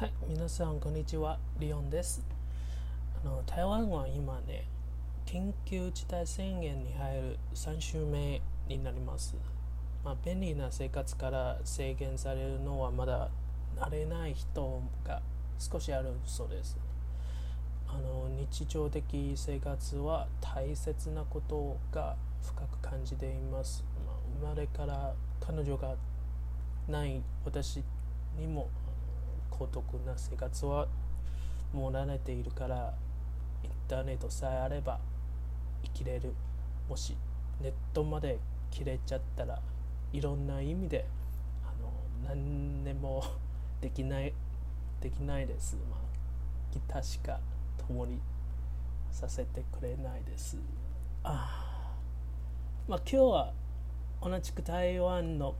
はい、皆さんこんにちは、リオンです。あの台湾は今ね、緊急事態宣言に入る3週目になります。まあ、便利な生活から制限されるのはまだ慣れない人が少しあるそうです。あの日常的生活は大切なことが深く感じています。まあ、生まれから彼女がない私にも孤独な生活はもう慣れているからインターネットさえあれば生きれる。もしネットまで切れちゃったらいろんな意味であの何でもできないできないです、まあ、ギターしか共にさせてくれないです。あ。まあ今日は同じく台湾の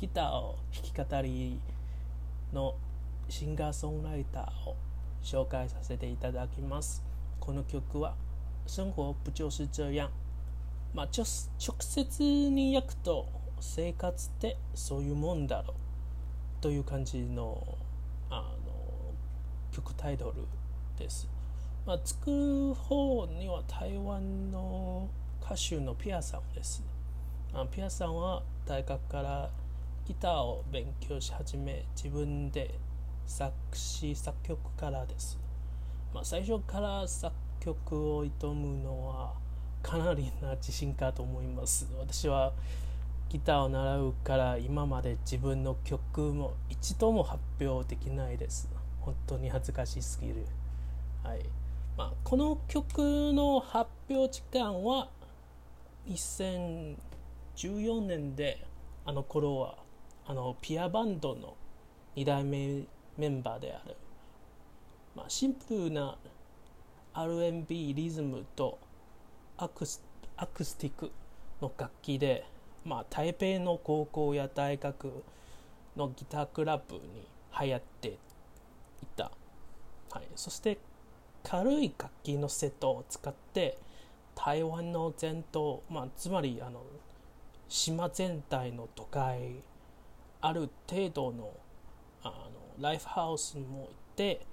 ギターを弾き語りのシンガーソングライターを紹介させていただきます。この曲は「生活不就是这样」まあ直直接に訳くと「生活ってそういうもんだろ」という感じのあの曲タイトルです。まあ、作る方には台湾の歌手のピアさんです。あピアさんは大学からギターを勉強し始め自分で作詞作曲からです、まあ、最初から作曲を挑むのはかなりな自信かと思います。私はギターを習うから今まで自分の曲も一度も発表できないです。本当に恥ずかしすぎる。はい。まあ、この曲の発表時間は2014年であの頃はあのピアバンドの2代目メンバーである、まあ、シンプルな R&B リズムとアクスアクスティックの楽器で、まあ、台北の高校や大学のギタークラブに流行っていた、はい、そして軽い楽器のセットを使って台湾の全島、まあ、つまりあの島全体の都会ある程度のあのライフハウスも行って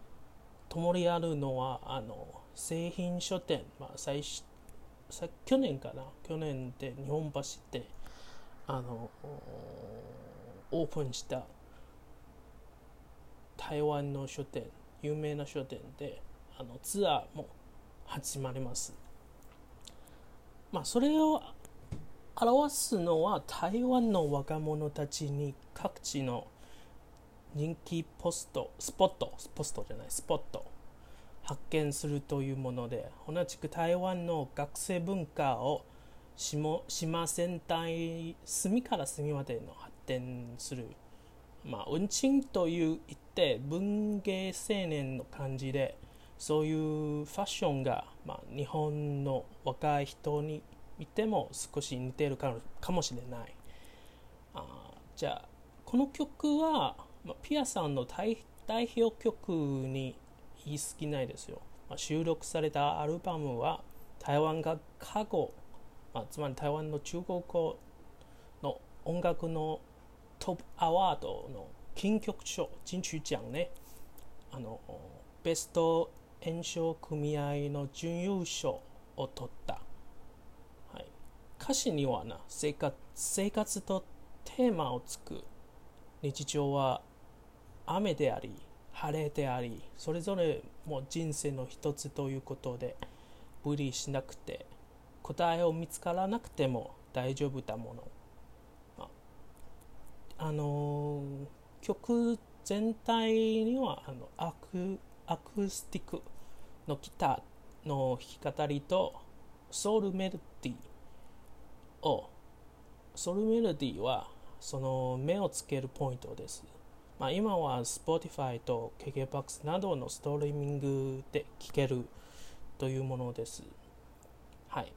共にあるのはあの製品書店、まあ、最初去年かな？去年で日本橋であのオープンした台湾の書店。有名な書店であのツアーも始まります。まあそれを表すのは台湾の若者たちに各地の人気ポストスポットポストじゃないスポット。発見するというもので同じく台湾の学生文化を島島全体隅から隅までの発展する。まあ運賃という言って文芸青年の感じでそういうファッションが、まあ、日本の若い人に見ても少し似てるかかもしれない。あじゃあこの曲は、まあ、ピアさんの代代表曲に言い過ぎないですよ、まあ、収録されたアルバムは台湾が過去、まあ、つまり台湾の中国語の音楽のトップアワードの金曲賞金曲奖ね。あのベスト演唱組合の準優勝を取った。はい。歌詞にはな生活生活とテーマをつく日常は雨であり晴れでありそれぞれも人生の一つということで無理しなくて答えを見つからなくても大丈夫だものあ、の、曲全体にはあのアクアクスティックのギターの弾き語りとソウルメロディーをソウルメロディーはその目をつけるポイントです。まあ、今は Spotify と KKBOX などのストリーミングで聴けるというものです。はい。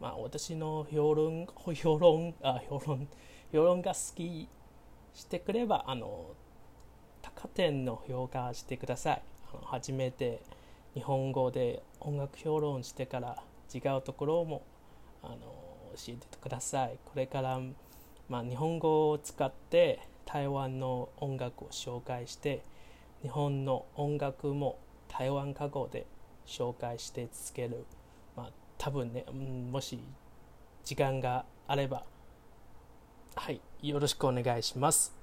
まあ、私の評論、評論、あ、評論、評論が好きしてくれば、あの、高点の評価してください。あの初めて日本語で音楽評論してから違うところも、あの、教えてくださいこれから、まあ、日本語を使って台湾の音楽を紹介して日本の音楽も台湾加工で紹介して続ける、まあ、多分ね、うん、もし時間があれば。はいよろしくお願いします。